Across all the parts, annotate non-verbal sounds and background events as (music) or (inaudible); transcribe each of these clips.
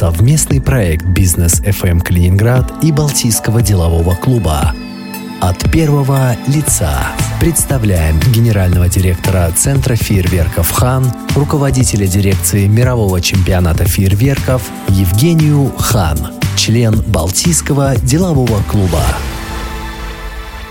Совместный проект «Бизнес FM Калининград» и Балтийского делового клуба. От первого лица представляем генерального директора Центра фейерверков «Хан», руководителя дирекции мирового чемпионата фейерверков Евгению Хан, член Балтийского делового клуба.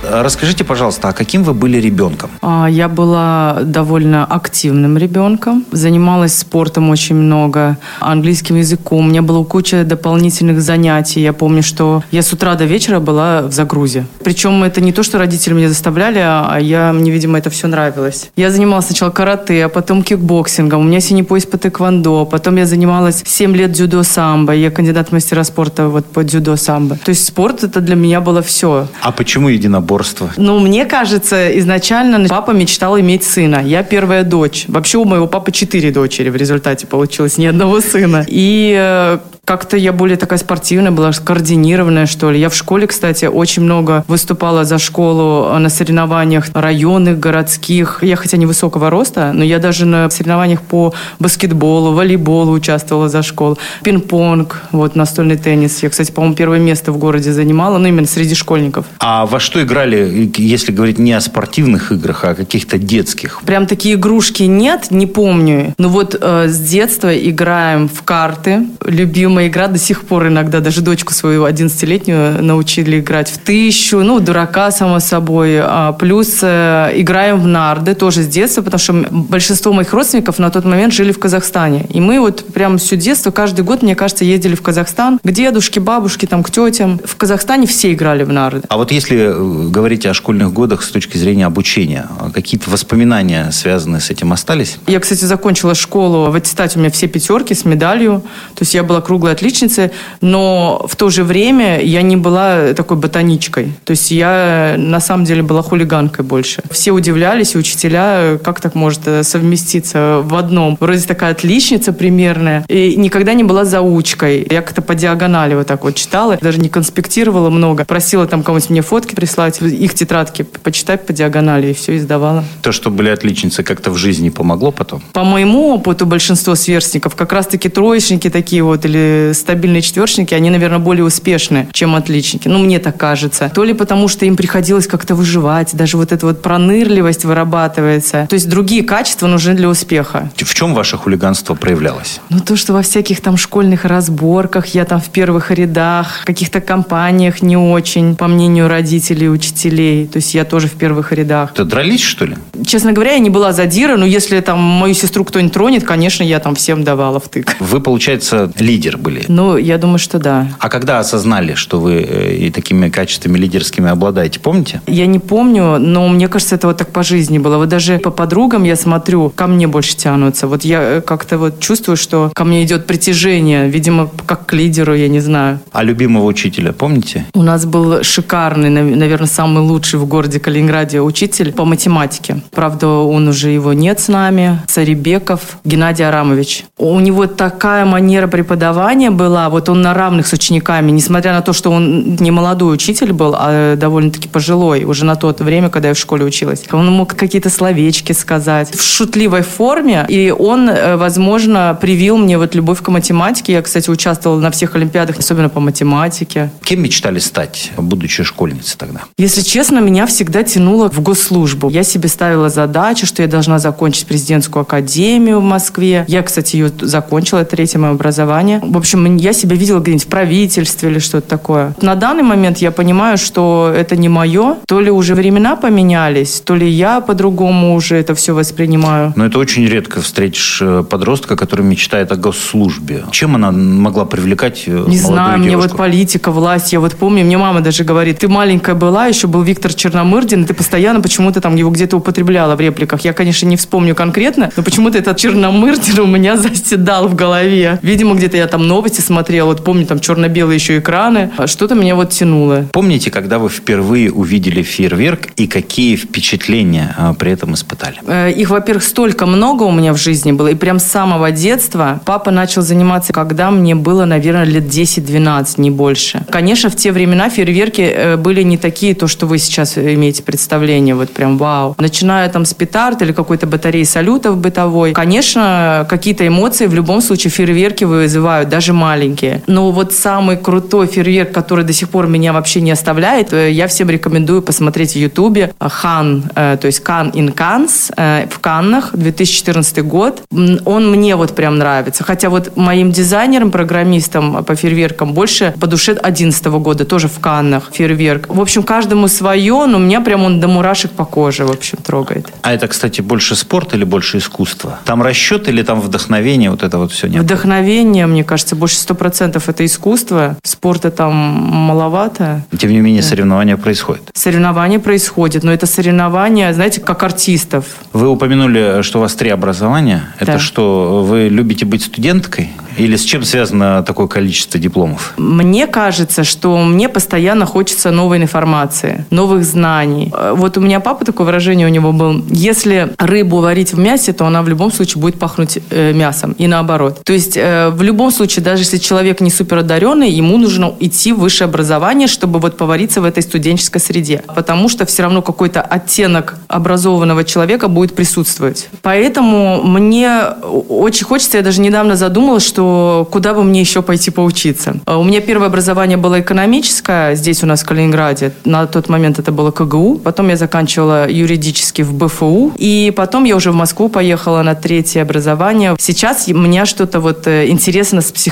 Расскажите, пожалуйста, а каким вы были ребенком? А, я была довольно активным ребенком. Занималась спортом очень много, английским языком. У меня была куча дополнительных занятий. Я помню, что я с утра до вечера была в загрузе. Причем это не то, что родители меня заставляли, а я, мне, видимо, это все нравилось. Я занималась сначала карате, а потом кикбоксингом. У меня синий пояс по тэквондо. Потом я занималась 7 лет дзюдо-самбо. Я кандидат в мастера спорта вот по дзюдо-самбо. То есть спорт это для меня было все. А почему единоборство? Единоборство? Ну, мне кажется, изначально папа мечтал иметь сына. Я первая дочь. Вообще у моего папы четыре дочери в результате получилось, ни одного сына. И э, как-то я более такая спортивная была, координированная, что ли. Я в школе, кстати, очень много выступала за школу на соревнованиях районных, городских. Я хотя невысокого роста, но я даже на соревнованиях по баскетболу, волейболу участвовала за школу. Пинг-понг, вот настольный теннис. Я, кстати, по-моему, первое место в городе занимала, ну, именно среди школьников. А во что играли, если говорить не о спортивных играх, а о каких-то детских? Прям такие игрушки нет, не помню. Но вот э, с детства играем в карты. Любимая любимая игра до сих пор иногда. Даже дочку свою 11-летнюю научили играть в тысячу. Ну, дурака, само собой. А, плюс э, играем в нарды тоже с детства, потому что большинство моих родственников на тот момент жили в Казахстане. И мы вот прям все детство, каждый год, мне кажется, ездили в Казахстан к дедушке, бабушке, там, к тетям. В Казахстане все играли в нарды. А вот если э, говорить о школьных годах с точки зрения обучения, какие-то воспоминания, связанные с этим, остались? Я, кстати, закончила школу. В аттестате у меня все пятерки с медалью. То есть я была круглая круглой отличницей, но в то же время я не была такой ботаничкой. То есть я на самом деле была хулиганкой больше. Все удивлялись, и учителя, как так может э, совместиться в одном. Вроде такая отличница примерная, и никогда не была заучкой. Я как-то по диагонали вот так вот читала, даже не конспектировала много. Просила там кому-нибудь мне фотки прислать, их тетрадки почитать по диагонали, и все издавала. То, что были отличницы, как-то в жизни помогло потом? По моему опыту большинство сверстников как раз-таки троечники такие вот, или стабильные четверочники, они, наверное, более успешны, чем отличники. Ну, мне так кажется. То ли потому, что им приходилось как-то выживать, даже вот эта вот пронырливость вырабатывается. То есть другие качества нужны для успеха. В чем ваше хулиганство проявлялось? Ну, то, что во всяких там школьных разборках, я там в первых рядах, в каких-то компаниях не очень, по мнению родителей учителей. То есть я тоже в первых рядах. Это дрались, что ли? Честно говоря, я не была задира, но если там мою сестру кто-нибудь тронет, конечно, я там всем давала втык. Вы, получается, лидер были были? Ну, я думаю, что да. А когда осознали, что вы э, и такими качествами лидерскими обладаете, помните? Я не помню, но мне кажется, это вот так по жизни было. Вот даже по подругам я смотрю, ко мне больше тянутся. Вот я э, как-то вот чувствую, что ко мне идет притяжение, видимо, как к лидеру, я не знаю. А любимого учителя помните? У нас был шикарный, наверное, самый лучший в городе Калининграде учитель по математике. Правда, он уже его нет с нами. Царибеков Геннадий Арамович. У него такая манера преподавания, воспитание была, вот он на равных с учениками, несмотря на то, что он не молодой учитель был, а довольно-таки пожилой, уже на то время, когда я в школе училась. Он мог какие-то словечки сказать в шутливой форме, и он, э, возможно, привил мне вот любовь к математике. Я, кстати, участвовала на всех олимпиадах, особенно по математике. Кем мечтали стать, будучи школьницей тогда? Если честно, меня всегда тянуло в госслужбу. Я себе ставила задачу, что я должна закончить президентскую академию в Москве. Я, кстати, ее закончила, это третье мое образование. В общем, общем, я себя видела где-нибудь в правительстве или что-то такое. На данный момент я понимаю, что это не мое. То ли уже времена поменялись, то ли я по-другому уже это все воспринимаю. Но это очень редко встретишь э, подростка, который мечтает о госслужбе. Чем она могла привлекать э, Не знаю, девушку? мне вот политика, власть. Я вот помню, мне мама даже говорит, ты маленькая была, еще был Виктор Черномырдин, ты постоянно почему-то там его где-то употребляла в репликах. Я, конечно, не вспомню конкретно, но почему-то этот Черномырдин у меня (laughs) заседал в голове. Видимо, где-то я там новости смотрела, вот помню, там черно-белые еще экраны, а что-то меня вот тянуло. Помните, когда вы впервые увидели фейерверк и какие впечатления а, при этом испытали? Э, их, во-первых, столько много у меня в жизни было, и прям с самого детства папа начал заниматься, когда мне было, наверное, лет 10-12, не больше. Конечно, в те времена фейерверки э, были не такие, то, что вы сейчас имеете представление, вот прям вау. Начиная там с петард или какой-то батареи салютов бытовой, конечно, какие-то эмоции в любом случае фейерверки вызывают, даже маленькие. Но вот самый крутой фейерверк, который до сих пор меня вообще не оставляет, э, я всем рекомендую посмотреть в Ютубе Хан, э, то есть Кан in Cannes в Каннах, 2014 год. Он мне вот прям нравится. Хотя вот моим дизайнером, программистом по фейерверкам больше по душе 2011 года, тоже в Каннах фейерверк. В общем, каждому свое, но меня прям он до мурашек по коже, в общем, трогает. А это, кстати, больше спорт или больше искусство? Там расчет или там вдохновение, вот это вот все нет? Вдохновение, мне кажется, больше сто процентов это искусство. Спорта там маловато. Тем не менее, да. соревнования происходят. Соревнования происходят, но это соревнования, знаете, как артистов. Вы упомянули, что у вас три образования. Это да. что, вы любите быть студенткой? Или с чем связано такое количество дипломов? Мне кажется, что мне постоянно хочется новой информации, новых знаний. Вот у меня папа, такое выражение у него было, если рыбу варить в мясе, то она в любом случае будет пахнуть э, мясом. И наоборот. То есть э, в любом случае, даже если человек не супер одаренный, ему нужно идти в высшее образование, чтобы вот повариться в этой студенческой среде. Потому что все равно какой-то оттенок образованного человека будет присутствовать. Поэтому мне очень хочется, я даже недавно задумалась, что куда бы мне еще пойти поучиться. А у меня первое образование было экономическое, здесь у нас в Калининграде. На тот момент это было КГУ. Потом я заканчивала юридически в БФУ. И потом я уже в Москву поехала на третье образование. Сейчас меня что-то вот э, интересно с психологией.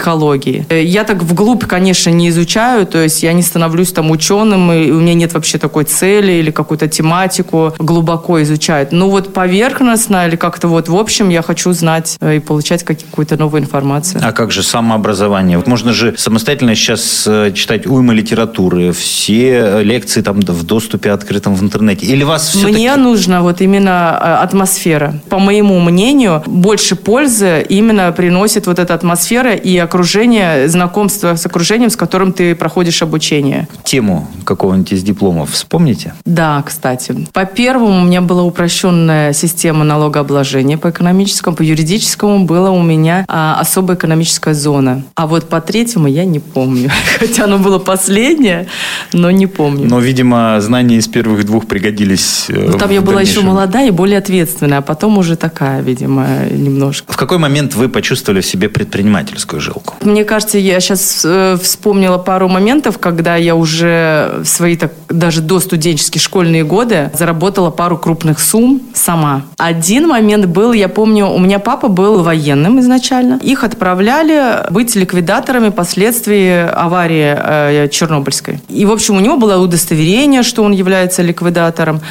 Э, я так вглубь, конечно, не изучаю, то есть я не становлюсь там ученым, и у меня нет вообще такой цели или какую-то тематику глубоко изучать. Ну вот поверхностно или как-то вот в общем я хочу знать э, и получать какую-то новую информацию. А как же самообразование? Вот можно же самостоятельно сейчас э, читать уйма литературы, все лекции там в доступе открытом в интернете. Или вас все Мне нужна вот именно атмосфера. По моему мнению, больше пользы именно приносит вот эта атмосфера и окружение, знакомство с окружением, с которым ты проходишь обучение. Тему какого-нибудь из дипломов вспомните? Да, кстати. По первому у меня была упрощенная система налогообложения по экономическому, по юридическому было у меня а, особая экономическая экономическая зона. А вот по третьему я не помню. (laughs) Хотя оно было последнее, но не помню. Но, видимо, знания из первых двух пригодились. Э, ну, там я была еще молодая и более ответственная, а потом уже такая, видимо, немножко. В какой момент вы почувствовали в себе предпринимательскую жилку? Мне кажется, я сейчас э, вспомнила пару моментов, когда я уже в свои так, даже до студенческие школьные годы заработала пару крупных сумм сама. Один момент был, я помню, у меня папа был военным изначально. Их отправляли быть ликвидаторами последствий аварии э, Чернобыльской. И, в общем, у него было удостоверение, что он является ликвидатором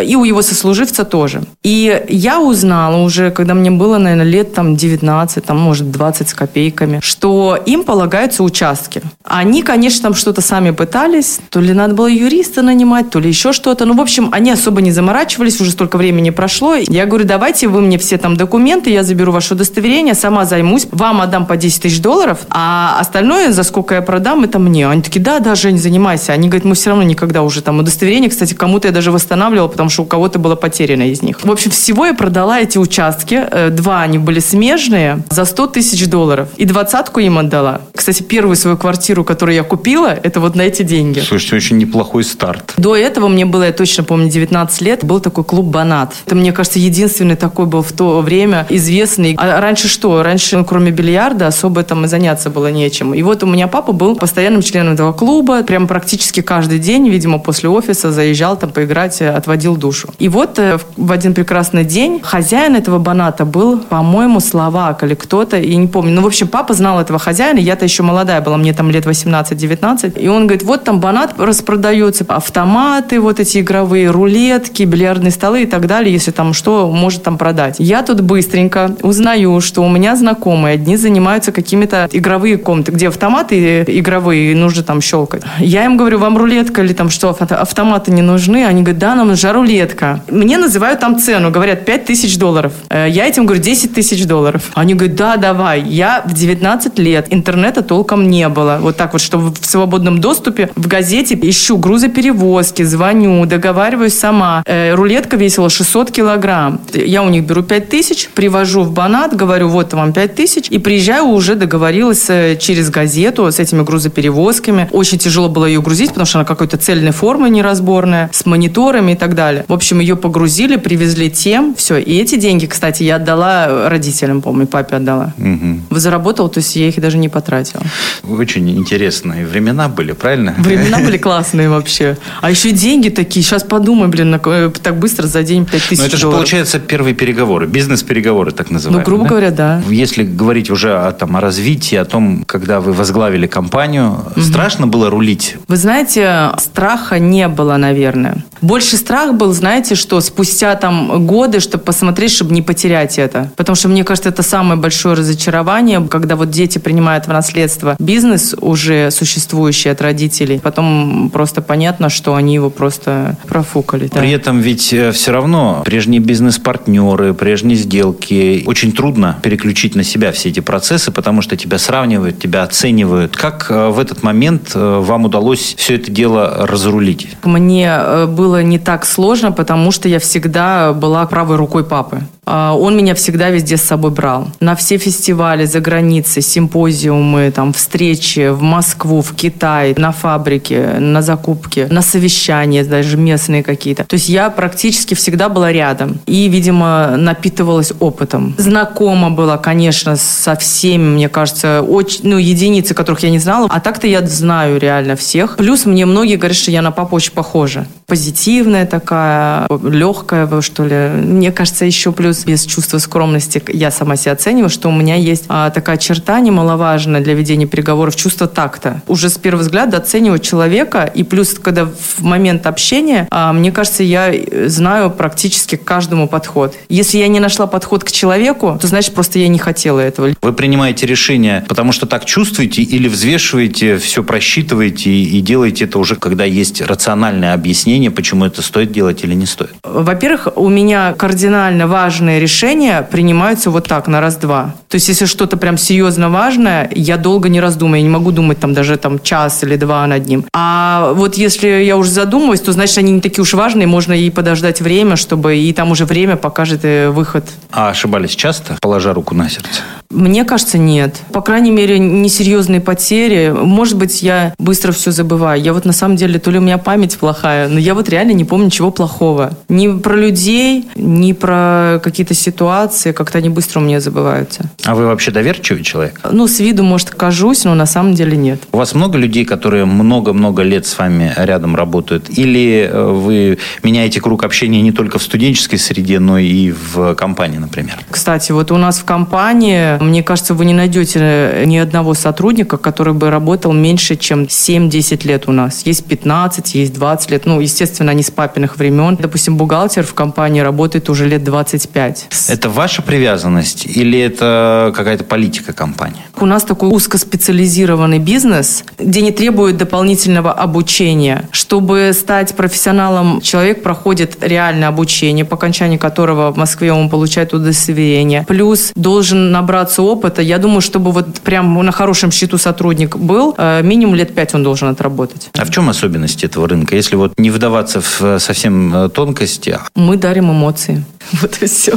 и у его сослуживца тоже. И я узнала уже, когда мне было, наверное, лет там 19, там, может, 20 с копейками, что им полагаются участки. Они, конечно, там что-то сами пытались, то ли надо было юриста нанимать, то ли еще что-то. Ну, в общем, они особо не заморачивались, уже столько времени прошло. Я говорю, давайте вы мне все там документы, я заберу ваше удостоверение, сама займусь, вам отдам по 10 тысяч долларов, а остальное, за сколько я продам, это мне. Они такие, да, да, Жень, занимайся. Они говорят, мы все равно никогда уже там удостоверение, кстати, кому-то я даже восстанавливала, потому что у кого-то было потеряно из них. В общем, всего я продала эти участки. Э, два они были смежные за 100 тысяч долларов. И двадцатку им отдала. Кстати, первую свою квартиру, которую я купила, это вот на эти деньги. Слушайте, очень неплохой старт. До этого мне было, я точно помню, 19 лет, был такой клуб «Банат». Это, мне кажется, единственный такой был в то время известный. А раньше что? Раньше, ну, кроме бильярда, особо там и заняться было нечем. И вот у меня папа был постоянным членом этого клуба. Прям практически каждый день, видимо, после офиса заезжал там поиграть, э, отводил душу. И вот э, в один прекрасный день хозяин этого баната был, по-моему, словак или кто-то, и не помню. Ну, в общем, папа знал этого хозяина, я-то еще молодая была, мне там лет 18-19. И он говорит, вот там банат распродается, автоматы вот эти игровые, рулетки, бильярдные столы и так далее, если там что, может там продать. Я тут быстренько узнаю, что у меня знакомые, одни занимаются какими-то игровые комнаты, где автоматы игровые, нужно там щелкать. Я им говорю, вам рулетка или там что, автоматы не нужны? Они говорят, да, нам нужна рулетка. Мне называют там цену, говорят 5 тысяч долларов. Э, я этим говорю 10 тысяч долларов. Они говорят, да, давай. Я в 19 лет, интернета толком не было. Вот так вот, что в свободном доступе в газете ищу грузоперевозки, звоню, договариваюсь сама. Э, рулетка весила 600 килограмм. Я у них беру 5 тысяч, привожу в Банат, говорю, вот вам 5 тысяч, и приезжаю уже договорилась э, через газету с этими грузоперевозками. Очень тяжело было ее грузить, потому что она какой-то цельной формы неразборная, с мониторами и так далее далее. В общем, ее погрузили, привезли тем, все. И эти деньги, кстати, я отдала родителям, помню, папе отдала. Угу. Заработала, то есть я их даже не потратила. Очень интересные времена были, правильно? Времена (laughs) были классные вообще. А еще деньги такие, сейчас подумай, блин, э, так быстро за день 5 тысяч Но это же, долларов. получается, первые переговоры, бизнес-переговоры, так называемые. Ну, грубо да? говоря, да. Если говорить уже о, там, о развитии, о том, когда вы возглавили компанию, угу. страшно было рулить? Вы знаете, страха не было, наверное. Больше страх был, знаете, что спустя там годы, чтобы посмотреть, чтобы не потерять это. Потому что, мне кажется, это самое большое разочарование, когда вот дети принимают в наследство бизнес уже существующий от родителей. Потом просто понятно, что они его просто профукали. Да. При этом ведь э, все равно прежние бизнес-партнеры, прежние сделки, очень трудно переключить на себя все эти процессы, потому что тебя сравнивают, тебя оценивают. Как э, в этот момент э, вам удалось все это дело разрулить? Мне было не так сложно, потому что я всегда была правой рукой папы. А, он меня всегда везде с собой брал. На все фестивали за границей, симпозиумы, там, встречи в Москву, в Китай, на фабрике, на закупке, на совещания, даже местные какие-то. То есть я практически всегда была рядом. И, видимо, напитывалась опытом. Знакома была, конечно, со всеми, мне кажется, очень, ну, единицы, которых я не знала. А так-то я знаю реально всех. Плюс мне многие говорят, что я на папу похожа. Позитивная такая, легкая, что ли. Мне кажется, еще плюс без чувства скромности я сама себя оцениваю, что у меня есть а, такая черта немаловажная для ведения переговоров, чувство такта. Уже с первого взгляда оценивать человека, и плюс, когда в момент общения, а, мне кажется, я знаю практически каждому подход. Если я не нашла подход к человеку, то значит просто я не хотела этого. Вы принимаете решение, потому что так чувствуете или взвешиваете, все просчитываете и делаете это уже, когда есть рациональное объяснение, почему это стоит делать или не стоит? Во-первых, у меня кардинально важно важные решения принимаются вот так, на раз-два. То есть, если что-то прям серьезно важное, я долго не раздумаю, я не могу думать там даже там час или два над ним. А вот если я уже задумываюсь, то значит, они не такие уж важные, можно и подождать время, чтобы и там уже время покажет э, выход. А ошибались часто, положа руку на сердце? Мне кажется, нет. По крайней мере, несерьезные потери. Может быть, я быстро все забываю. Я вот на самом деле, то ли у меня память плохая, но я вот реально не помню ничего плохого. Ни про людей, ни про какие-то ситуации. Как-то они быстро у меня забываются. А вы вообще доверчивый человек? Ну, с виду, может, кажусь, но на самом деле нет. У вас много людей, которые много-много лет с вами рядом работают? Или э, вы меняете круг общения не только в студенческой среде, но и в компании, например? Кстати, вот у нас в компании мне кажется, вы не найдете ни одного сотрудника, который бы работал меньше, чем 7-10 лет у нас. Есть 15, есть 20 лет. Ну, естественно, они с папиных времен. Допустим, бухгалтер в компании работает уже лет 25. Это ваша привязанность или это какая-то политика компании? У нас такой узкоспециализированный бизнес, где не требует дополнительного обучения. Чтобы стать профессионалом, человек проходит реальное обучение, по окончании которого в Москве он получает удостоверение. Плюс должен набраться набраться опыта. Я думаю, чтобы вот прям на хорошем счету сотрудник был, э, минимум лет пять он должен отработать. А в чем особенности этого рынка? Если вот не вдаваться в э, совсем э, тонкости. Мы дарим эмоции. (laughs) Вот и все.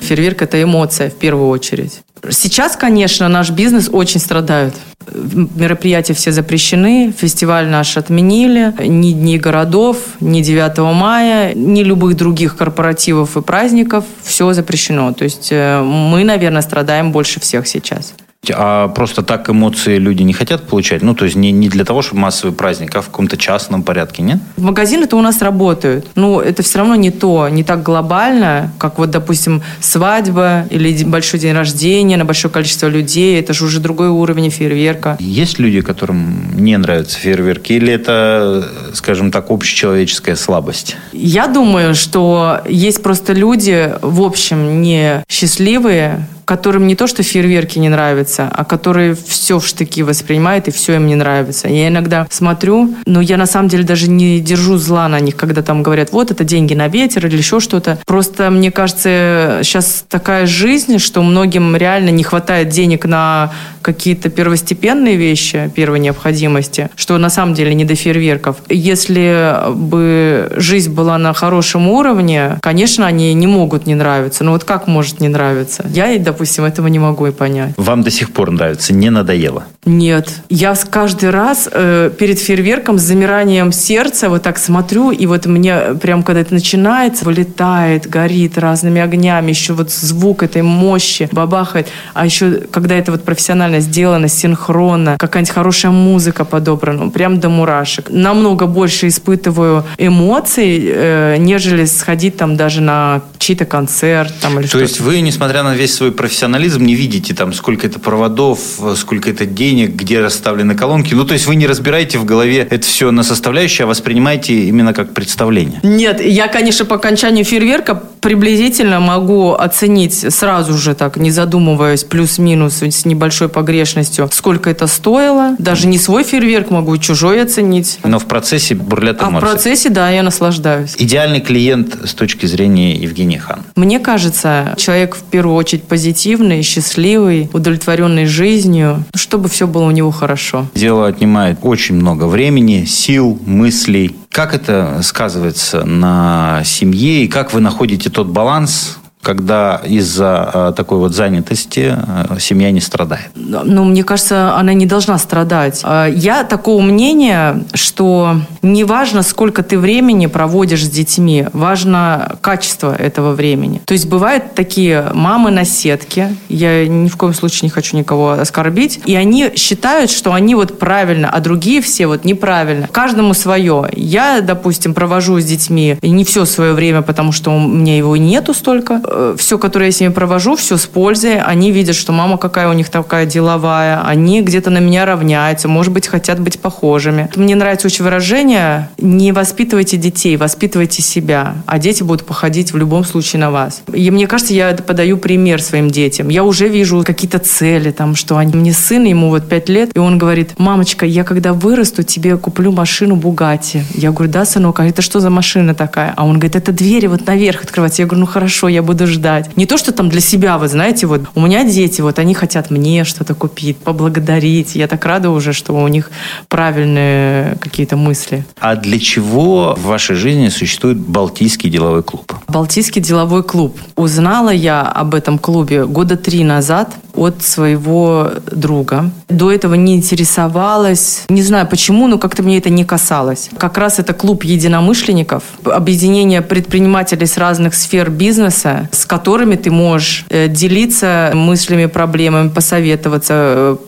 Фейерверк – это эмоция в первую очередь. Сейчас, конечно, наш бизнес очень страдает. Мероприятия все запрещены, фестиваль наш отменили. Ни дней городов, ни 9 мая, ни любых других корпоративов и праздников. Все запрещено. То есть мы, наверное, страдаем больше всех сейчас. А просто так эмоции люди не хотят получать? Ну, то есть не, не для того, чтобы массовый праздник, а в каком-то частном порядке, нет? Магазины-то у нас работают. Ну, это все равно не то, не так глобально, как вот, допустим, свадьба или большой день рождения на большое количество людей. Это же уже другой уровень фейерверка. Есть люди, которым не нравятся фейерверки? Или это, скажем так, общечеловеческая слабость? Я думаю, что есть просто люди, в общем, не счастливые, которым не то, что фейерверки не нравятся, а которые все в штыки воспринимают и все им не нравится. Я иногда смотрю, но я на самом деле даже не держу зла на них, когда там говорят, вот это деньги на ветер или еще что-то. Просто мне кажется, сейчас такая жизнь, что многим реально не хватает денег на какие-то первостепенные вещи первой необходимости, что на самом деле не до фейерверков. Если бы жизнь была на хорошем уровне, конечно, они не могут не нравиться. Но вот как может не нравиться? Я, допустим, допустим, этого не могу и понять. Вам до сих пор нравится, не надоело? Нет. Я каждый раз э, перед фейерверком с замиранием сердца вот так смотрю, и вот мне прям, когда это начинается, вылетает, горит разными огнями, еще вот звук этой мощи бабахает. А еще, когда это вот профессионально сделано, синхронно, какая-нибудь хорошая музыка подобрана, прям до мурашек. Намного больше испытываю эмоций, э, нежели сходить там даже на чей-то концерт. Там, или То есть вы, несмотря на весь свой профессионализм, не видите там, сколько это проводов, сколько это денег, где расставлены колонки. Ну, то есть вы не разбираете в голове это все на составляющие, а воспринимаете именно как представление. Нет, я, конечно, по окончанию фейерверка приблизительно могу оценить сразу же так, не задумываясь, плюс-минус с небольшой погрешностью, сколько это стоило. Даже не свой фейерверк могу, чужой оценить. Но в процессе бурлят эмоции. А в процессе, да, я наслаждаюсь. Идеальный клиент с точки зрения Евгения Хан? Мне кажется, человек в первую очередь позитивный, счастливый, удовлетворенный жизнью, чтобы все было у него хорошо. Дело отнимает очень много времени, сил, мыслей. Как это сказывается на семье и как вы находите тот баланс, когда из-за э, такой вот занятости э, семья не страдает? Ну, мне кажется, она не должна страдать. А, я такого мнения, что не важно, сколько ты времени проводишь с детьми, важно качество этого времени. То есть бывают такие мамы на сетке, я ни в коем случае не хочу никого оскорбить, и они считают, что они вот правильно, а другие все вот неправильно. Каждому свое. Я, допустим, провожу с детьми не все свое время, потому что у меня его нету столько, все, которое я с ними провожу, все с пользой. Они видят, что мама какая у них такая деловая. Они где-то на меня равняются, может быть, хотят быть похожими. Мне нравится очень выражение «не воспитывайте детей, воспитывайте себя, а дети будут походить в любом случае на вас». И мне кажется, я подаю пример своим детям. Я уже вижу какие-то цели, там, что они... Мне сын, ему вот пять лет, и он говорит, мамочка, я когда вырасту, тебе куплю машину Бугати. Я говорю, да, сынок, а это что за машина такая? А он говорит, это двери вот наверх открываться. Я говорю, ну хорошо, я буду буду ждать. Не то, что там для себя, вы знаете, вот у меня дети, вот они хотят мне что-то купить, поблагодарить. Я так рада уже, что у них правильные какие-то мысли. А для чего в вашей жизни существует Балтийский деловой клуб? Балтийский деловой клуб. Узнала я об этом клубе года три назад от своего друга. До этого не интересовалась. Не знаю почему, но как-то мне это не касалось. Как раз это клуб единомышленников, объединение предпринимателей с разных сфер бизнеса, с которыми ты можешь э, делиться мыслями, проблемами, посоветоваться,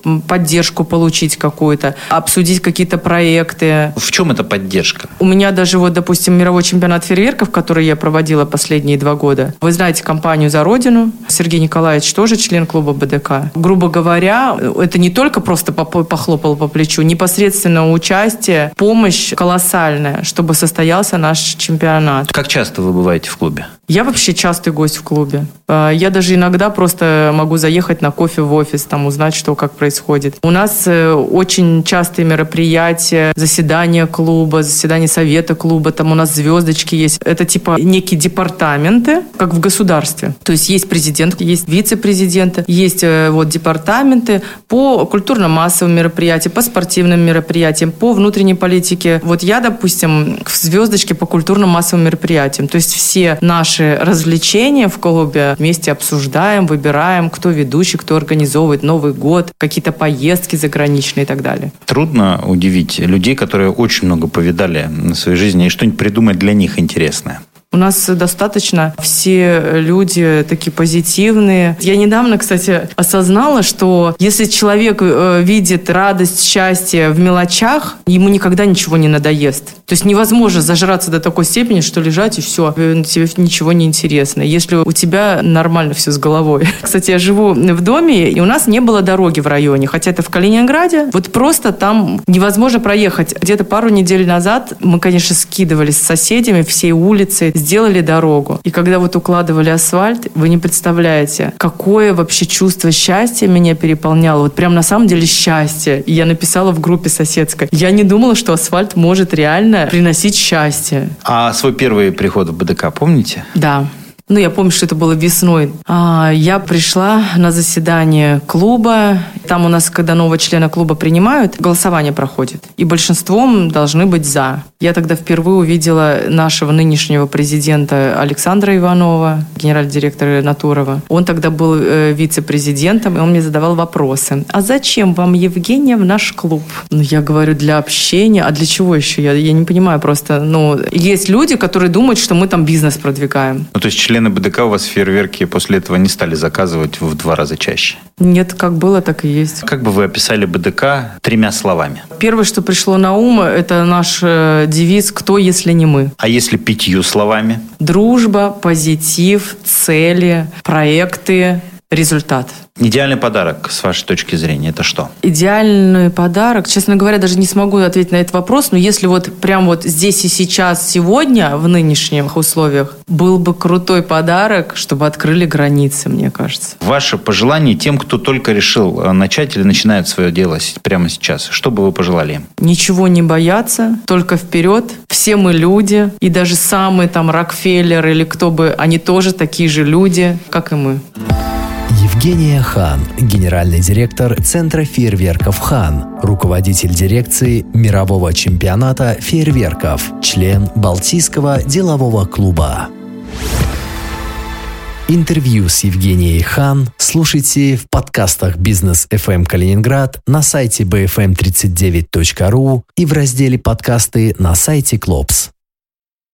э, поддержку получить какую-то, обсудить какие-то проекты. В чем эта поддержка? У меня даже вот, допустим, мировой чемпионат фейерверков, который я проводила последние два года. Вы знаете компанию «За Родину». Сергей Николаевич тоже член клуба БДК. Грубо говоря, это не только просто похлопал по плечу, непосредственно участие, помощь колоссальная, чтобы состоялся наш чемпионат. Как часто вы бываете в клубе? Я вообще частый гость в клубе. А, я даже иногда просто могу заехать на кофе в офис, там узнать, что как происходит. У нас э, очень частые мероприятия, заседания клуба, заседания совета клуба, там у нас звездочки есть. Это типа некие департаменты, как в государстве. То есть есть президент, есть вице-президенты, есть э, вот департаменты по культурно-массовым мероприятиям, по спортивным мероприятиям, по внутренней политике. Вот я, допустим, в звездочке по культурно-массовым мероприятиям. То есть все наши наши развлечения в клубе. Вместе обсуждаем, выбираем, кто ведущий, кто организовывает Новый год, какие-то поездки заграничные и так далее. Трудно удивить людей, которые очень много повидали в своей жизни, и что-нибудь придумать для них интересное. У нас достаточно все люди такие позитивные. Я недавно, кстати, осознала, что если человек э, видит радость, счастье в мелочах, ему никогда ничего не надоест. То есть невозможно зажраться до такой степени, что лежать и все, тебе ничего не интересно. Если у тебя нормально все с головой. (laughs) Кстати, я живу в доме, и у нас не было дороги в районе, хотя это в Калининграде. Вот просто там невозможно проехать. Где-то пару недель назад мы, конечно, скидывались с соседями всей улицы, сделали дорогу. И когда вот укладывали асфальт, вы не представляете, какое вообще чувство счастья меня переполняло. Вот прям на самом деле счастье. И я написала в группе соседской. Я не думала, что асфальт может реально приносить счастье. А свой первый приход в БДК помните? Да. Ну, я помню, что это было весной. А, я пришла на заседание клуба. Там у нас, когда нового члена клуба принимают, голосование проходит. И большинством должны быть «за». Я тогда впервые увидела нашего нынешнего президента Александра Иванова, генерального Натурова. Он тогда был э, вице-президентом, и он мне задавал вопросы. А зачем вам, Евгения, в наш клуб? Ну, я говорю, для общения. А для чего еще? Я, я не понимаю просто. Ну, есть люди, которые думают, что мы там бизнес продвигаем. Ну, то есть члены БДК у вас фейерверки после этого не стали заказывать в два раза чаще? Нет, как было, так и есть. Как бы вы описали БДК тремя словами? Первое, что пришло на ум, это наш э, девиз «Кто, если не мы?». А если пятью словами? Дружба, позитив, цели, проекты, результат. Идеальный подарок, с вашей точки зрения, это что? Идеальный подарок, честно говоря, даже не смогу ответить на этот вопрос, но если вот прям вот здесь и сейчас, сегодня, в нынешних условиях, был бы крутой подарок, чтобы открыли границы, мне кажется. Ваше пожелание тем, кто только решил э, начать или начинает свое дело прямо сейчас, что бы вы пожелали им? Ничего не бояться, только вперед. Все мы люди, и даже самые там Рокфеллер или кто бы, они тоже такие же люди, как и мы. Евгения Хан, генеральный директор Центра фейерверков «Хан», руководитель дирекции мирового чемпионата фейерверков, член Балтийского делового клуба. Интервью с Евгенией Хан слушайте в подкастах «Бизнес FM Калининград» на сайте bfm39.ru и в разделе «Подкасты» на сайте «Клопс».